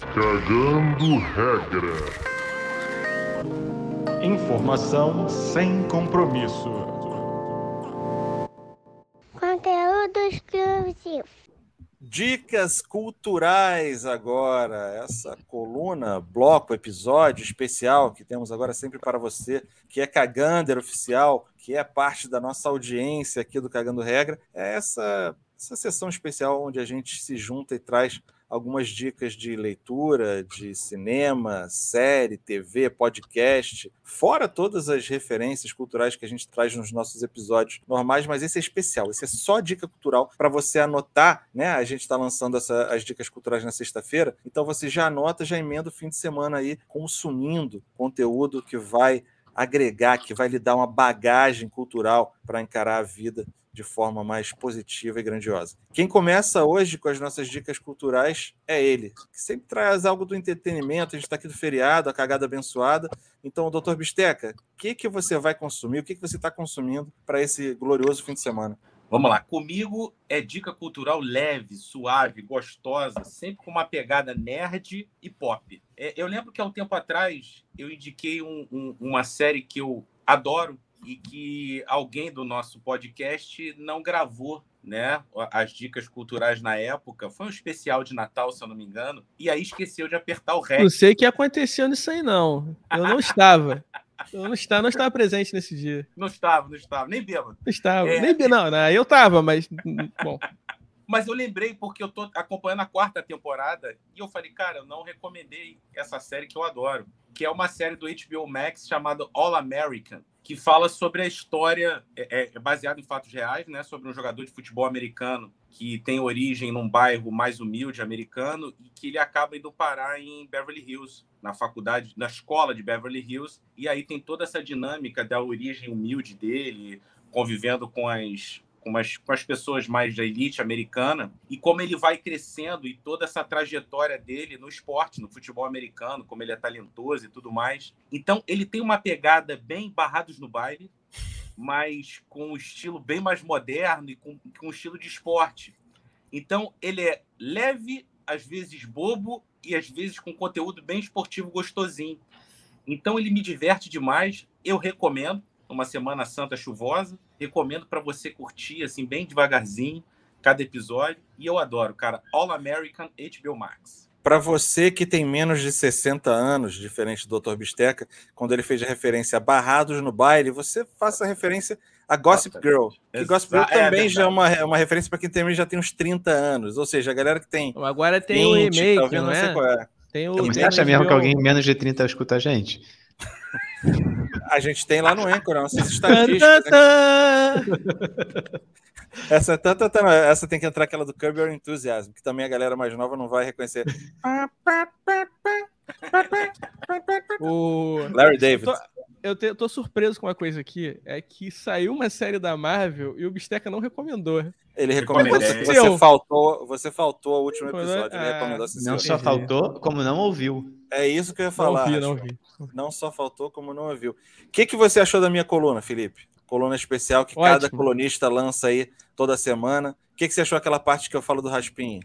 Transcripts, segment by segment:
Cagando regra. Informação sem compromisso. Conteúdo exclusivo. Dicas culturais agora, essa coluna, bloco, episódio especial que temos agora sempre para você, que é Cagander Oficial, que é parte da nossa audiência aqui do Cagando Regra, é essa, essa sessão especial onde a gente se junta e traz algumas dicas de leitura, de cinema, série, TV, podcast, fora todas as referências culturais que a gente traz nos nossos episódios normais, mas esse é especial, esse é só dica cultural para você anotar, né? A gente está lançando essa, as dicas culturais na sexta-feira, então você já anota, já emenda o fim de semana aí consumindo conteúdo que vai agregar, que vai lhe dar uma bagagem cultural para encarar a vida de forma mais positiva e grandiosa. Quem começa hoje com as nossas dicas culturais é ele, que sempre traz algo do entretenimento. A gente está aqui do feriado, a cagada abençoada. Então, doutor Bisteca, o que, que você vai consumir? O que, que você está consumindo para esse glorioso fim de semana? Vamos lá, comigo é dica cultural leve, suave, gostosa, sempre com uma pegada nerd e pop. É, eu lembro que há um tempo atrás eu indiquei um, um, uma série que eu adoro, e que alguém do nosso podcast não gravou né, as dicas culturais na época. Foi um especial de Natal, se eu não me engano, e aí esqueceu de apertar o REC. Não sei o que aconteceu nisso aí, não. Eu não estava. Eu não estava, não estava presente nesse dia. Não estava, não estava, nem bêbado. Não estava, é... nem não, não, eu estava, mas bom. Mas eu lembrei porque eu tô acompanhando a quarta temporada e eu falei, cara, eu não recomendei essa série que eu adoro, que é uma série do HBO Max chamada All American que fala sobre a história, é, é baseado em fatos reais, né, sobre um jogador de futebol americano que tem origem num bairro mais humilde americano e que ele acaba indo parar em Beverly Hills, na faculdade, na escola de Beverly Hills, e aí tem toda essa dinâmica da origem humilde dele, convivendo com as com as, com as pessoas mais da elite americana e como ele vai crescendo e toda essa trajetória dele no esporte, no futebol americano, como ele é talentoso e tudo mais. Então, ele tem uma pegada bem barrados no baile, mas com um estilo bem mais moderno e com, com um estilo de esporte. Então, ele é leve, às vezes bobo e às vezes com conteúdo bem esportivo gostosinho. Então, ele me diverte demais, eu recomendo uma Semana Santa chuvosa. Recomendo para você curtir assim bem devagarzinho cada episódio. E eu adoro, cara. All American HBO Max. Para você que tem menos de 60 anos, diferente do Dr. Bisteca, quando ele fez a referência a Barrados no Baile, você faça referência a Gossip Girl. Que Gossip Girl é também é já é uma, é uma referência para quem também já tem uns 30 anos. Ou seja, a galera que tem. Agora tem o remake, tá não, não é? é? Tem o, você acha mesmo que alguém menos de 30 escuta a gente? A gente tem lá no Anchor nossas estatísticas. Né? essa, tanta, essa tem que entrar aquela do Curb Your Enthusiasm, que também a galera mais nova não vai reconhecer. o... Larry David. Eu te, eu tô surpreso com uma coisa aqui, é que saiu uma série da Marvel e o Bisteca não recomendou. Ele recomendou. Você, você faltou, você faltou o último episódio. Ele recomendou Não só faltou, como não ouviu. É isso que eu ia falar. Não, vi, não, vi. não só faltou, como não ouviu. O que, que você achou da minha coluna, Felipe? Coluna especial que Ótimo. cada colunista lança aí toda semana. O que, que você achou daquela parte que eu falo do Raspinha?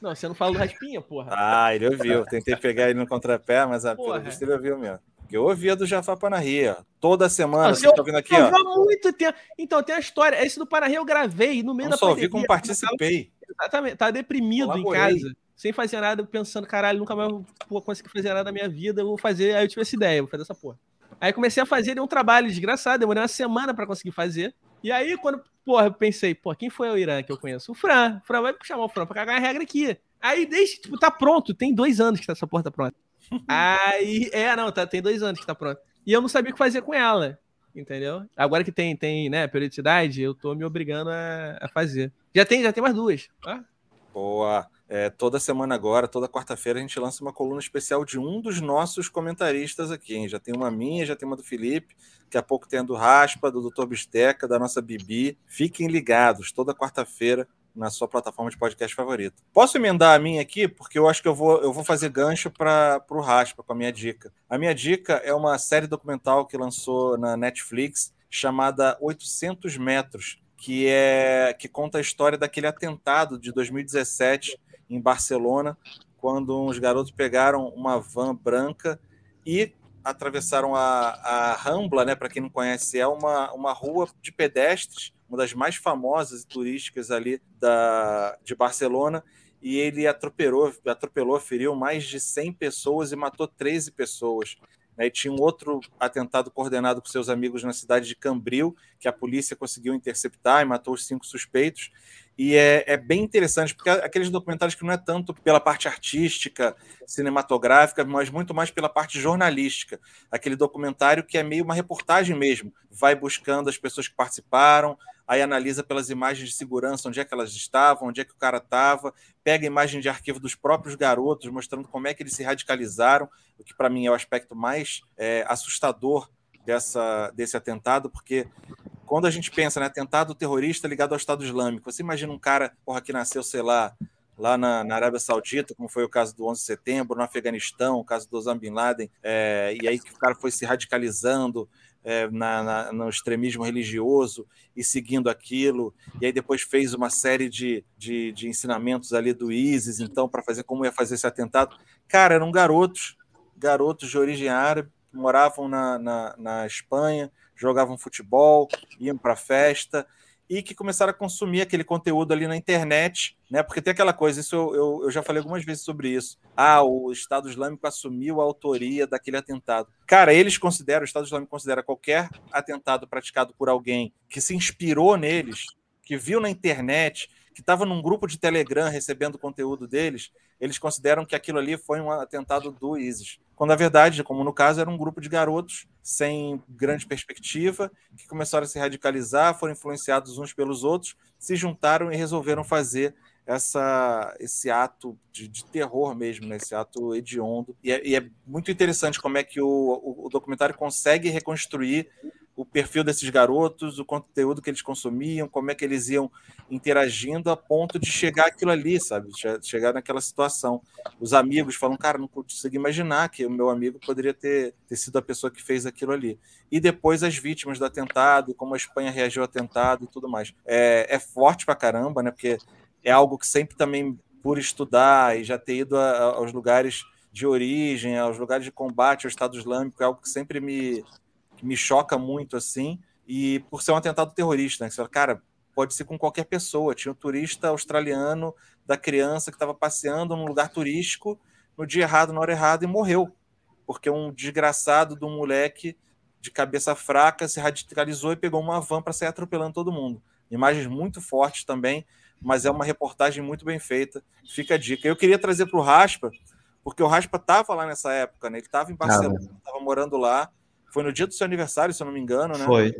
Não, você não fala do Raspinha, porra. Ah, ele ouviu. Tentei pegar ele no contrapé, mas a, pelo visto ele ouviu mesmo. Eu ouvia do Jafar Panaria. Toda semana. Não, você eu, tá ouvindo aqui, ó. muito tempo. Então, tem a história. Esse do Panaria eu gravei no meio não da só pandemia. Só ouvi como participei. Exatamente. Tá deprimido em casa. Sem fazer nada, pensando, caralho, nunca mais vou conseguir fazer nada na minha vida. Eu vou fazer. Aí eu tive essa ideia, vou fazer essa porra. Aí comecei a fazer, deu um trabalho desgraçado. Demorei uma semana para conseguir fazer. E aí, quando, porra, eu pensei, pô, quem foi o Irã que eu conheço? O Fran. O Fran vai chamar o Fran pra cagar a regra aqui. Aí, deixa, tipo, tá pronto. Tem dois anos que essa porra tá pronta. Aí, é, não, tá, tem dois anos que tá pronto. E eu não sabia o que fazer com ela. Entendeu? Agora que tem, tem né, periodicidade, eu tô me obrigando a, a fazer. Já tem, já tem mais duas. Tá? Boa. É, toda semana agora, toda quarta-feira, a gente lança uma coluna especial de um dos nossos comentaristas aqui. Hein? Já tem uma minha, já tem uma do Felipe, daqui a pouco tem a do Raspa, do Dr. Bisteca, da nossa Bibi. Fiquem ligados, toda quarta-feira na sua plataforma de podcast favorita. Posso emendar a minha aqui? Porque eu acho que eu vou, eu vou fazer gancho para o Raspa com a minha dica. A minha dica é uma série documental que lançou na Netflix chamada 800 Metros, que, é, que conta a história daquele atentado de 2017 em Barcelona quando uns garotos pegaram uma van branca e atravessaram a, a Rambla, né? Para quem não conhece, é uma, uma rua de pedestres, uma das mais famosas e turísticas ali da, de Barcelona. E ele atropelou, atropelou, feriu mais de 100 pessoas e matou 13 pessoas. Né? E tinha um outro atentado coordenado com seus amigos na cidade de Cambril, que a polícia conseguiu interceptar e matou os cinco suspeitos. E é, é, bem interessante, porque aqueles documentários que não é tanto pela parte artística, cinematográfica, mas muito mais pela parte jornalística. Aquele documentário que é meio uma reportagem mesmo. Vai buscando as pessoas que participaram, aí analisa pelas imagens de segurança onde é que elas estavam, onde é que o cara estava, pega imagem de arquivo dos próprios garotos, mostrando como é que eles se radicalizaram, o que para mim é o aspecto mais é, assustador dessa, desse atentado, porque quando a gente pensa, né, atentado terrorista ligado ao Estado Islâmico, você imagina um cara porra, que nasceu, sei lá, lá na, na, Arábia Saudita, como foi o caso do 11 de setembro, no Afeganistão, o caso do Osama Bin Laden, é, e aí que o cara foi se radicalizando é, na, na, no extremismo religioso e seguindo aquilo, e aí depois fez uma série de, de, de ensinamentos ali do ISIS, então, para fazer como ia fazer esse atentado. Cara, eram garotos, garotos de origem árabe, moravam na, na, na Espanha, jogavam futebol, iam para festa e que começaram a consumir aquele conteúdo ali na internet, né? Porque tem aquela coisa, isso eu, eu, eu, já falei algumas vezes sobre isso. Ah, o Estado Islâmico assumiu a autoria daquele atentado. Cara, eles consideram, o Estado Islâmico considera qualquer atentado praticado por alguém que se inspirou neles, que viu na internet, que estava num grupo de Telegram recebendo conteúdo deles, eles consideram que aquilo ali foi um atentado do ISIS. Quando na verdade, como no caso, era um grupo de garotos sem grande perspectiva, que começaram a se radicalizar, foram influenciados uns pelos outros, se juntaram e resolveram fazer essa, esse ato de, de terror mesmo, né? esse ato hediondo. E é, e é, muito interessante como é que o, o, o documentário consegue reconstruir o perfil desses garotos, o conteúdo que eles consumiam, como é que eles iam interagindo a ponto de chegar aquilo ali, sabe? Chegar naquela situação. Os amigos falam, cara, não consigo imaginar que o meu amigo poderia ter, ter sido a pessoa que fez aquilo ali. E depois as vítimas do atentado, como a Espanha reagiu ao atentado e tudo mais. É, é forte pra caramba, né? Porque é algo que sempre também, por estudar e já ter ido a, a, aos lugares de origem, aos lugares de combate ao Estado Islâmico, é algo que sempre me, que me choca muito assim, e por ser um atentado terrorista, né? Você fala, cara, pode ser com qualquer pessoa. Tinha um turista australiano da criança que estava passeando num lugar turístico no dia errado, na hora errada, e morreu. Porque um desgraçado de um moleque de cabeça fraca se radicalizou e pegou uma van para sair atropelando todo mundo. Imagens muito fortes também, mas é uma reportagem muito bem feita. Fica a dica. Eu queria trazer para o Raspa, porque o Raspa estava lá nessa época, né? Ele estava em Barcelona, estava morando lá. Foi no dia do seu aniversário, se eu não me engano, né? Foi.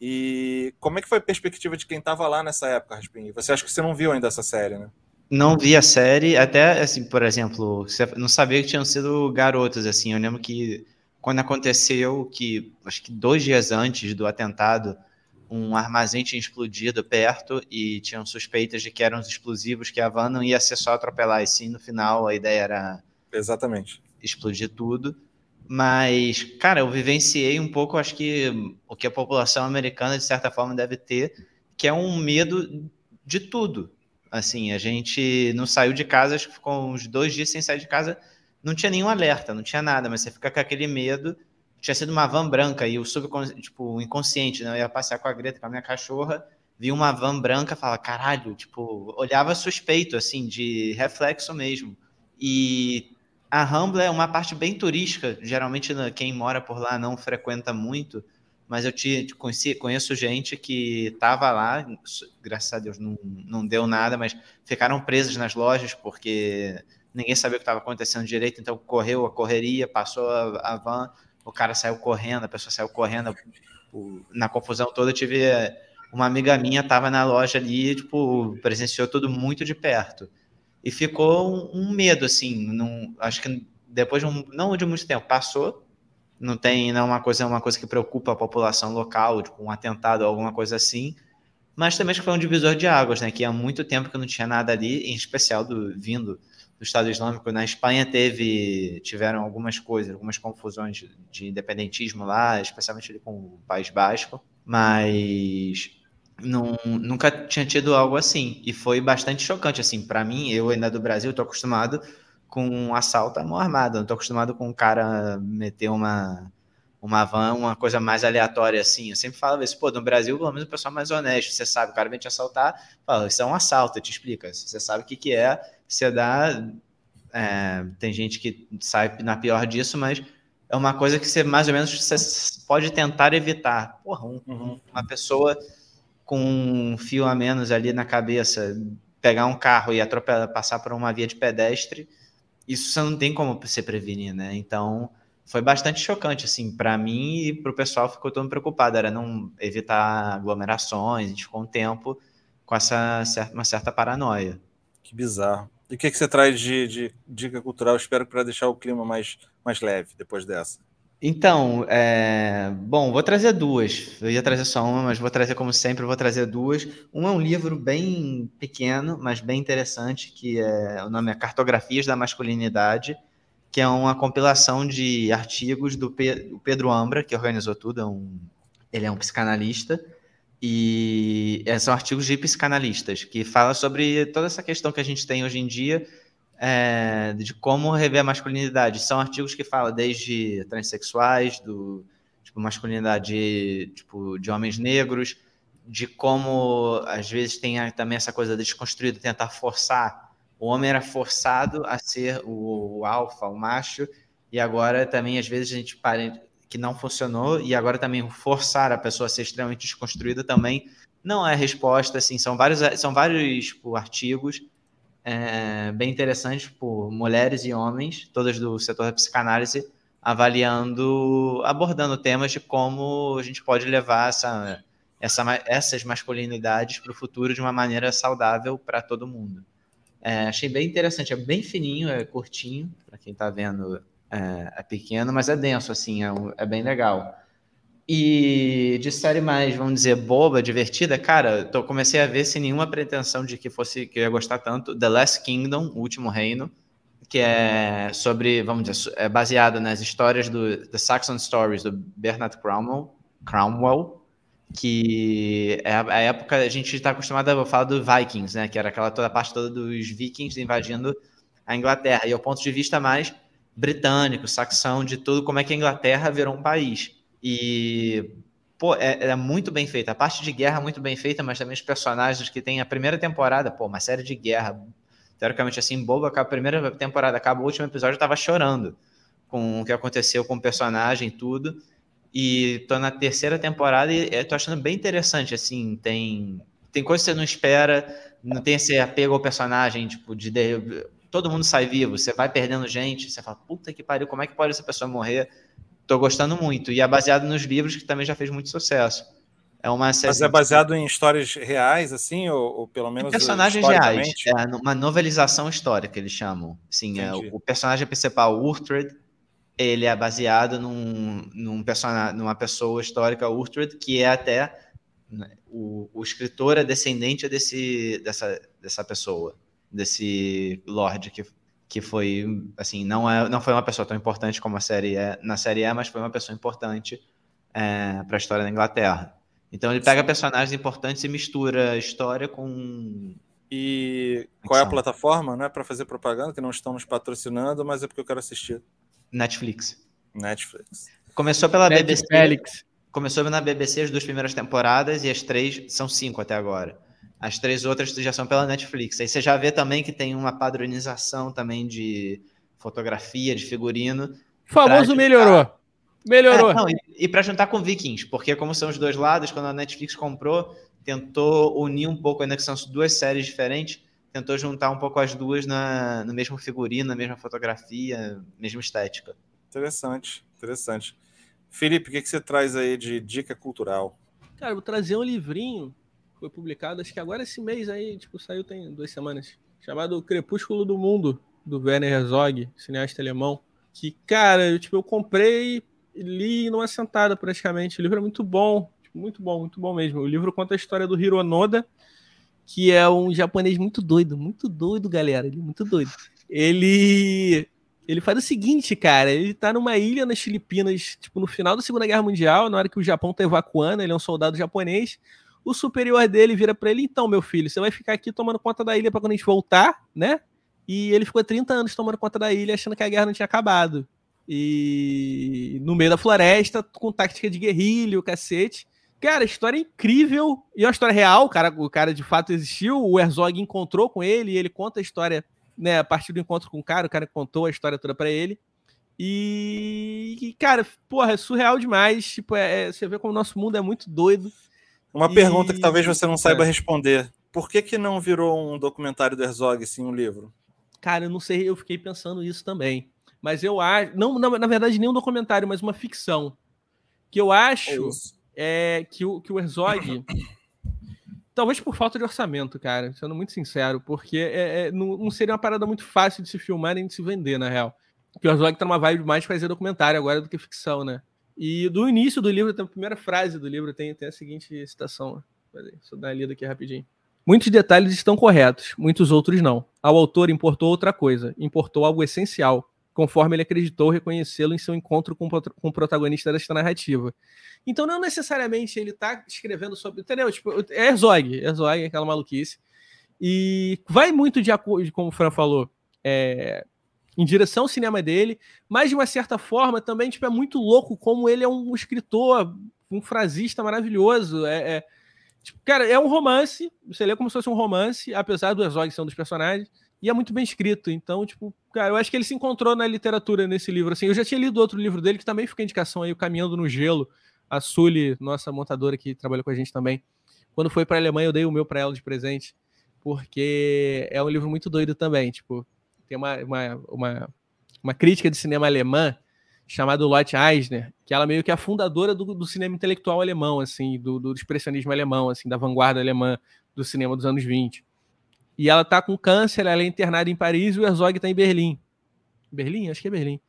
E como é que foi a perspectiva de quem estava lá nessa época, Raspinho? Você acha que você não viu ainda essa série, né? Não vi a série, até assim, por exemplo, não sabia que tinham sido garotas, assim. Eu lembro que quando aconteceu, que acho que dois dias antes do atentado, um armazém tinha explodido perto e tinham suspeitas de que eram os explosivos, que a van não ia ser só atropelar, e sim, no final a ideia era. Exatamente. Explodir tudo. Mas, cara, eu vivenciei um pouco, acho que o que a população americana, de certa forma, deve ter, que é um medo de tudo. Assim, a gente não saiu de casa, acho que ficou uns dois dias sem sair de casa, não tinha nenhum alerta, não tinha nada, mas você fica com aquele medo. Tinha sido uma van branca e o subconsciente, tipo, o inconsciente, né? Eu ia passear com a Greta, com a minha cachorra, vi uma van branca, fala, caralho, tipo, olhava suspeito, assim, de reflexo mesmo. E a Rambla é uma parte bem turística, geralmente quem mora por lá não frequenta muito, mas eu te, conheci, conheço gente que estava lá, graças a Deus não, não deu nada, mas ficaram presos nas lojas porque ninguém sabia o que estava acontecendo direito, então correu a correria, passou a, a, van, o cara saiu correndo, a pessoa saiu correndo, na confusão toda eu tive uma amiga minha estava na loja ali, tipo, presenciou tudo muito de perto e ficou um, um medo, assim, não, acho que depois de um, não de muito tempo, passou, não tem não é uma coisa, é uma coisa que preocupa a população local, tipo um atentado ou alguma coisa assim, mas também acho que foi um divisor de águas, né, que há muito tempo que não tinha nada ali, em especial do vindo do Estado Islâmico. Na Espanha teve, tiveram algumas coisas, algumas confusões de, de independentismo lá, especialmente ali com o País Basco, mas não, nunca tinha tido algo assim. E foi bastante chocante, assim, para mim, eu ainda do Brasil, tô acostumado com um assalto à mão armada. Não tô acostumado com um cara meter uma, uma van, uma coisa mais aleatória assim. Eu sempre falo isso, pô, no Brasil, pelo menos o pessoal é mais honesto. Você sabe, o cara vem te assaltar, fala, isso é um assalto, te explica. Você sabe o que, que é, você dá. É, tem gente que sai na pior disso, mas é uma coisa que você mais ou menos você pode tentar evitar. Porra, um, uhum. uma pessoa com um fio a menos ali na cabeça, pegar um carro e atropelar, passar por uma via de pedestre, isso você não tem como se prevenir, né? Então, foi bastante chocante, assim, para mim e para o pessoal ficou todo preocupado, era não evitar aglomerações, a gente ficou um tempo com essa uma certa paranoia. Que bizarro. E o que, que você traz de, de dica cultural? Espero para deixar o clima mais, mais leve depois dessa. Então, é... bom, vou trazer duas. Eu ia trazer só uma, mas vou trazer, como sempre, vou trazer duas. Um é um livro bem pequeno, mas bem interessante, que é o nome é Cartografias da Masculinidade, que é uma compilação de artigos do Pedro Ambra, que organizou tudo. É um... Ele é um psicanalista e é, são artigos de psicanalistas que fala sobre toda essa questão que a gente tem hoje em dia é, de como rever a masculinidade. São artigos que falam desde transexuais, do tipo, masculinidade tipo, de homens negros, de como às vezes tem também essa coisa de desconstruído, tentar forçar. O homem era forçado a ser o, o alfa, o macho, e agora também às vezes a gente para que não funcionou e agora também forçar a pessoa a ser extremamente desconstruída também não é resposta. Assim, são vários, são vários tipo, artigos é, bem interessantes por mulheres e homens, todas do setor da psicanálise, avaliando, abordando temas de como a gente pode levar essa, essa, essas masculinidades para o futuro de uma maneira saudável para todo mundo. É, achei bem interessante, é bem fininho, é curtinho, para quem está vendo é, é, pequeno, mas é denso, assim, é, é bem legal. E de série mais, vamos dizer, boba, divertida, cara, eu comecei a ver sem nenhuma pretensão de que fosse que eu ia gostar tanto. The Last Kingdom, O Último Reino, que é sobre, vamos dizer, é baseado nas histórias do The Saxon Stories do Bernard Cromwell, Cromwell que é a, época a gente está acostumado a falar do Vikings, né, que era aquela toda a parte toda dos vikings invadindo a Inglaterra. E o ponto de vista mais britânico, saxão, de tudo, como é que a Inglaterra virou um país. E, pô, é, é, muito bem feita. A parte de guerra é muito bem feita, mas também os personagens que tem a primeira temporada, pô, uma série de guerra, teoricamente assim, boba, a primeira temporada acaba, o último episódio eu tava chorando com o que aconteceu com o personagem tudo. E tô na terceira temporada e tô achando bem interessante, assim, tem tem coisas que você não espera, não tem esse apego ao personagem, tipo, de, de todo mundo sai vivo, você vai perdendo gente, você fala, puta que pariu, como é que pode essa pessoa morrer? Tô gostando muito. E é baseado nos livros que também já fez muito sucesso. É uma série. Mas é baseado em histórias reais, assim, ou, ou pelo menos. Personagens reais. É uma novelização histórica, eles chamam. Sim, é, o personagem principal, Urtred, ele é baseado num, num personagem, numa pessoa histórica, Urtred, que é até. Né, o, o escritor é descendente desse, dessa, dessa pessoa, desse Lorde que que foi, assim, não, é, não foi uma pessoa tão importante como a série é, na série é, mas foi uma pessoa importante é, para a história da Inglaterra. Então ele pega personagens importantes e mistura história com. E qual é a plataforma? Não é para fazer propaganda, que não estão nos patrocinando, mas é porque eu quero assistir. Netflix. Netflix. Começou pela Netflix. BBC. Começou na BBC as duas primeiras temporadas e as três são cinco até agora. As três outras já são pela Netflix. Aí você já vê também que tem uma padronização também de fotografia, de figurino. O famoso melhorou. Melhorou. É, não, e, e para juntar com Vikings, porque como são os dois lados, quando a Netflix comprou, tentou unir um pouco, ainda que são duas séries diferentes, tentou juntar um pouco as duas na, no mesmo figurino, na mesma fotografia, mesma estética. Interessante, interessante. Felipe, o que, que você traz aí de dica cultural? Cara, eu vou trazer um livrinho foi publicado, acho que agora esse mês aí, tipo, saiu tem duas semanas, chamado Crepúsculo do Mundo, do Werner Herzog, cineasta alemão, que, cara, eu, tipo, eu comprei e li numa sentada praticamente, o livro é muito bom, tipo, muito bom, muito bom mesmo. O livro conta a história do Hiro Noda, que é um japonês muito doido, muito doido, galera, ele é muito doido. Ele ele faz o seguinte, cara, ele tá numa ilha nas Filipinas, tipo, no final da Segunda Guerra Mundial, na hora que o Japão tá evacuando, ele é um soldado japonês, o superior dele vira para ele: então, meu filho, você vai ficar aqui tomando conta da ilha para quando a gente voltar, né? E ele ficou 30 anos tomando conta da ilha, achando que a guerra não tinha acabado. E no meio da floresta, com tática de guerrilha, o cacete. Cara, história é incrível. E é uma história real, o cara, o cara de fato existiu. O Herzog encontrou com ele e ele conta a história, né, a partir do encontro com o cara. O cara contou a história toda para ele. E, cara, porra, é surreal demais. Tipo, é, é, você vê como o nosso mundo é muito doido. Uma e... pergunta que talvez você não saiba é. responder. Por que, que não virou um documentário do Herzog, sim, um livro? Cara, eu não sei, eu fiquei pensando isso também. Mas eu acho. Não, não, na verdade, nem um documentário, mas uma ficção. Que eu acho é, que, o, que o Herzog. talvez por falta de orçamento, cara, sendo muito sincero, porque é, é, não, não, seria uma parada muito fácil de se filmar nem de se vender, na real. Porque o Herzog tá numa vibe mais de fazer documentário agora do que ficção, né? E do início do livro, a primeira frase do livro tem, tem a seguinte citação. Eu dar uma lida aqui rapidinho. Muitos detalhes estão corretos, muitos outros não. Ao autor importou outra coisa, importou algo essencial, conforme ele acreditou reconhecê-lo em seu encontro com, com o protagonista desta narrativa. Então, não necessariamente ele está escrevendo sobre. Entendeu? Tipo, é Herzog, Herzog, aquela maluquice. E vai muito de acordo, como o Fran falou, é, em direção ao cinema dele, mas de uma certa forma também tipo, é muito louco como ele é um escritor, um frasista maravilhoso. É, é tipo, cara, é um romance, você lê como se fosse um romance, apesar do Herzog ser um dos personagens e é muito bem escrito. Então, tipo, cara, eu acho que ele se encontrou na literatura nesse livro. Assim, eu já tinha lido outro livro dele que também fica indicação aí, o Caminhando no Gelo. A Sully, nossa montadora que trabalha com a gente também. Quando foi para a Alemanha, eu dei o meu para ela de presente, porque é um livro muito doido também. Tipo, tem uma, uma, uma, uma crítica de cinema alemã chamada Lotte Eisner, que ela meio que é a fundadora do, do cinema intelectual alemão, assim, do, do expressionismo alemão, assim, da vanguarda alemã do cinema dos anos 20. E ela tá com câncer, ela é internada em Paris e o Herzog tá em Berlim. Berlim? Acho que é Berlim.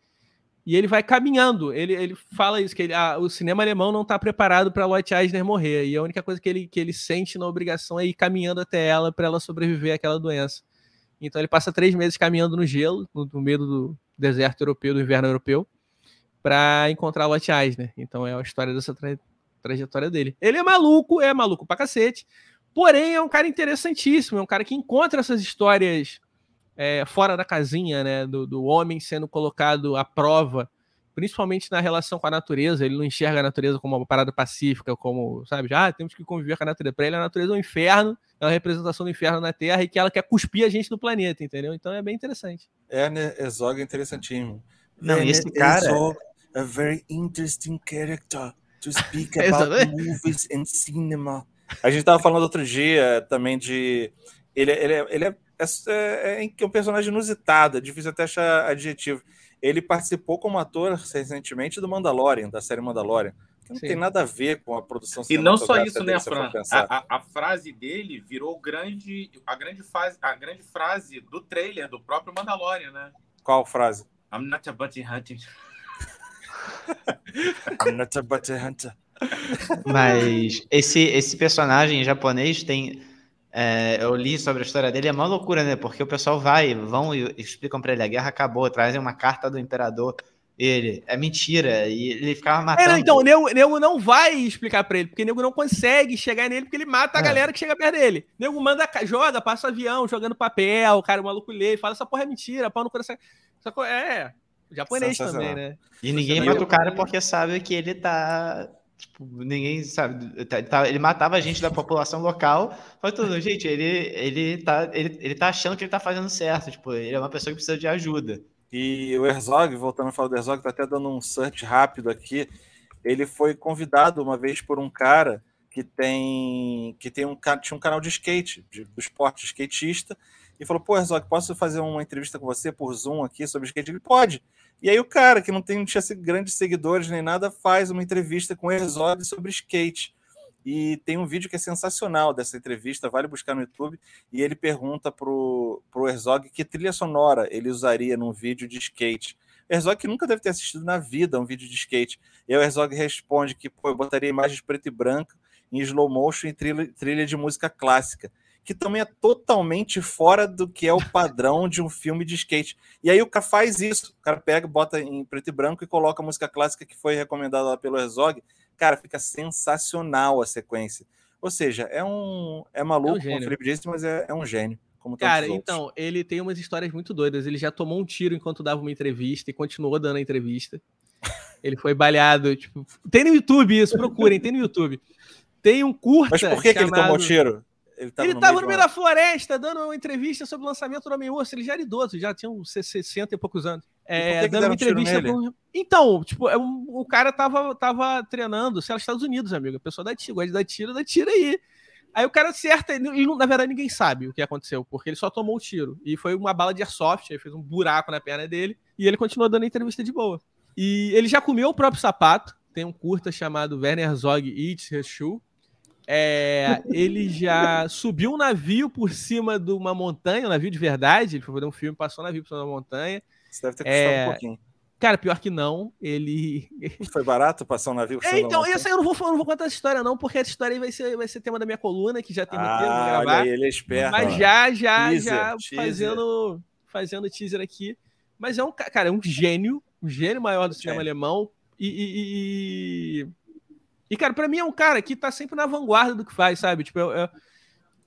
E ele vai caminhando. Ele, ele fala isso, que ele, ah, o cinema alemão não está preparado para Lloyd Eisner morrer. E a única coisa que ele, que ele sente na obrigação é ir caminhando até ela para ela sobreviver àquela doença. Então ele passa três meses caminhando no gelo, no, meio do deserto europeu, do inverno europeu, para encontrar Lloyd Eisner. Então é a história dessa tra trajetória dele. Ele é maluco, é maluco pra cacete. Porém, é um cara interessantíssimo, é um cara que encontra essas histórias é, fora da casinha, né? Do, do, homem sendo colocado à prova, principalmente na relação com a natureza. Ele não enxerga a natureza como uma parada pacífica, como, sabe, já ah, temos que conviver com a natureza. Para ele, a natureza é um inferno, é uma representação do inferno na Terra e que ela quer cuspir a gente do planeta, entendeu? Então é bem interessante. É, né? Ezog é interessantíssimo. Não, e esse cara. Ezog, a very interesting character to speak about movies and cinema. A gente estava falando outro dia também de. Ele, ele, ele é, é, é, um personagem inusitado, é difícil até achar adjetivo. Ele participou como ator recentemente do Mandalorian, da série Mandalorian. Que não Sim. tem nada a ver com a produção E não só isso, né, Fran? A, a, a, frase dele virou grande, a, grande fase, a grande frase do trailer do próprio Mandalorian, né? Qual frase? I'm not a bounty hunter. I'm not a bounty hunter. Mas esse, esse personagem japonês tem. É, eu li sobre a história dele, é uma loucura, né? Porque o pessoal vai, vão e explicam para ele: a guerra acabou, trazem uma carta do imperador. Ele, é mentira, e ele ficava matando. É, então, o nego, nego não vai explicar pra ele, porque o nego não consegue chegar nele, porque ele mata a é. galera que chega perto dele. O nego manda, joga, passa avião, jogando papel, o cara, o maluco lê, fala: essa porra é mentira, pau no coração. É, japonês também, né? E ninguém mata o cara porque sabe que ele tá Tipo, ninguém sabe. Tá, tá, ele matava a gente da população local. Foi tudo, gente, ele, ele, tá, ele, ele tá achando que ele tá fazendo certo. Tipo, ele é uma pessoa que precisa de ajuda. E o Herzog, voltando a falar do Herzog, tá até dando um search rápido aqui. Ele foi convidado uma vez por um cara que tem que tem um, tinha um canal de skate, de, do esporte skatista, e falou: Pô, Herzog, posso fazer uma entrevista com você por Zoom aqui sobre skate? Ele pode. E aí o cara, que não, tem, não tinha grandes seguidores nem nada, faz uma entrevista com o Herzog sobre skate. E tem um vídeo que é sensacional dessa entrevista, vale buscar no YouTube. E ele pergunta pro, pro Herzog que trilha sonora ele usaria num vídeo de skate. Herzog nunca deve ter assistido na vida um vídeo de skate. E aí o Herzog responde que pô, eu botaria imagens preto e branco em slow motion e trilha, trilha de música clássica que também é totalmente fora do que é o padrão de um filme de skate. E aí o cara faz isso, o cara pega, bota em preto e branco e coloca a música clássica que foi recomendada lá pelo Herzog. Cara, fica sensacional a sequência. Ou seja, é um é maluco, é um como o Felipe disse, mas é, é um gênio. como Cara, então, ele tem umas histórias muito doidas. Ele já tomou um tiro enquanto dava uma entrevista e continuou dando a entrevista. Ele foi baleado, tipo, tem no YouTube isso, procurem, tem no YouTube. Tem um curta Mas por que, chamado... que ele tomou tiro? Ele estava no, meio, no meio da floresta, dando uma entrevista sobre o lançamento do Homem-Urso. Ele já era idoso, já tinha uns 60 e poucos anos. É, dando uma entrevista. Um então, tipo, é um, o cara tava, tava treinando, sei lá, Estados Unidos, amigo. A pessoa dá tiro, gosta de dar tiro, dá tiro aí. Aí o cara acerta, e na verdade ninguém sabe o que aconteceu, porque ele só tomou o tiro. E foi uma bala de airsoft, aí fez um buraco na perna dele, e ele continuou dando entrevista de boa. E ele já comeu o próprio sapato, tem um curta chamado Werner Herzog Eats His Shoe, é, ele já subiu um navio por cima de uma montanha, um navio de verdade. Ele foi fazer um filme, passou um navio por cima da montanha. Isso deve ter custado é, um pouquinho. Cara, pior que não. Ele. Foi barato passar um navio? É, então, essa eu não vou, eu não vou contar essa história, não, porque essa história aí vai ser, vai ser tema da minha coluna, que já tem ah, roteiro, vou gravar. Aí, ele é esperto. Mas já, já, teaser, já teaser. fazendo, fazendo teaser aqui. Mas é um cara, é um gênio, um gênio maior do cinema é. alemão. E, e, e, e, cara, pra mim é um cara que tá sempre na vanguarda do que faz, sabe? Tipo, é, é,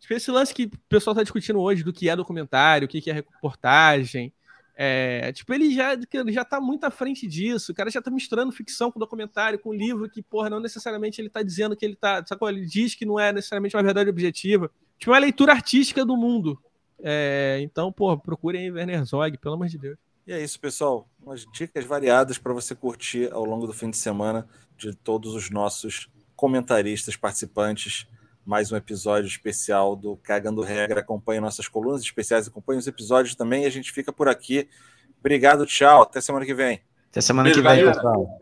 tipo esse lance que o pessoal tá discutindo hoje do que é documentário, o que é reportagem. É, tipo, ele já, ele já tá muito à frente disso. O cara já tá misturando ficção com documentário, com livro que, porra, não necessariamente ele tá dizendo que ele tá. Sacou? Ele diz que não é necessariamente uma verdade objetiva. Tipo, é uma leitura artística do mundo. É, então, porra, procurem aí Werner Zog, pelo amor de Deus. E é isso, pessoal. Umas dicas variadas para você curtir ao longo do fim de semana de todos os nossos comentaristas participantes. Mais um episódio especial do Cagando Regra. Acompanhe nossas colunas especiais, acompanhe os episódios também. E a gente fica por aqui. Obrigado, tchau. Até semana que vem. Até semana Beijo, que vem, galera. pessoal.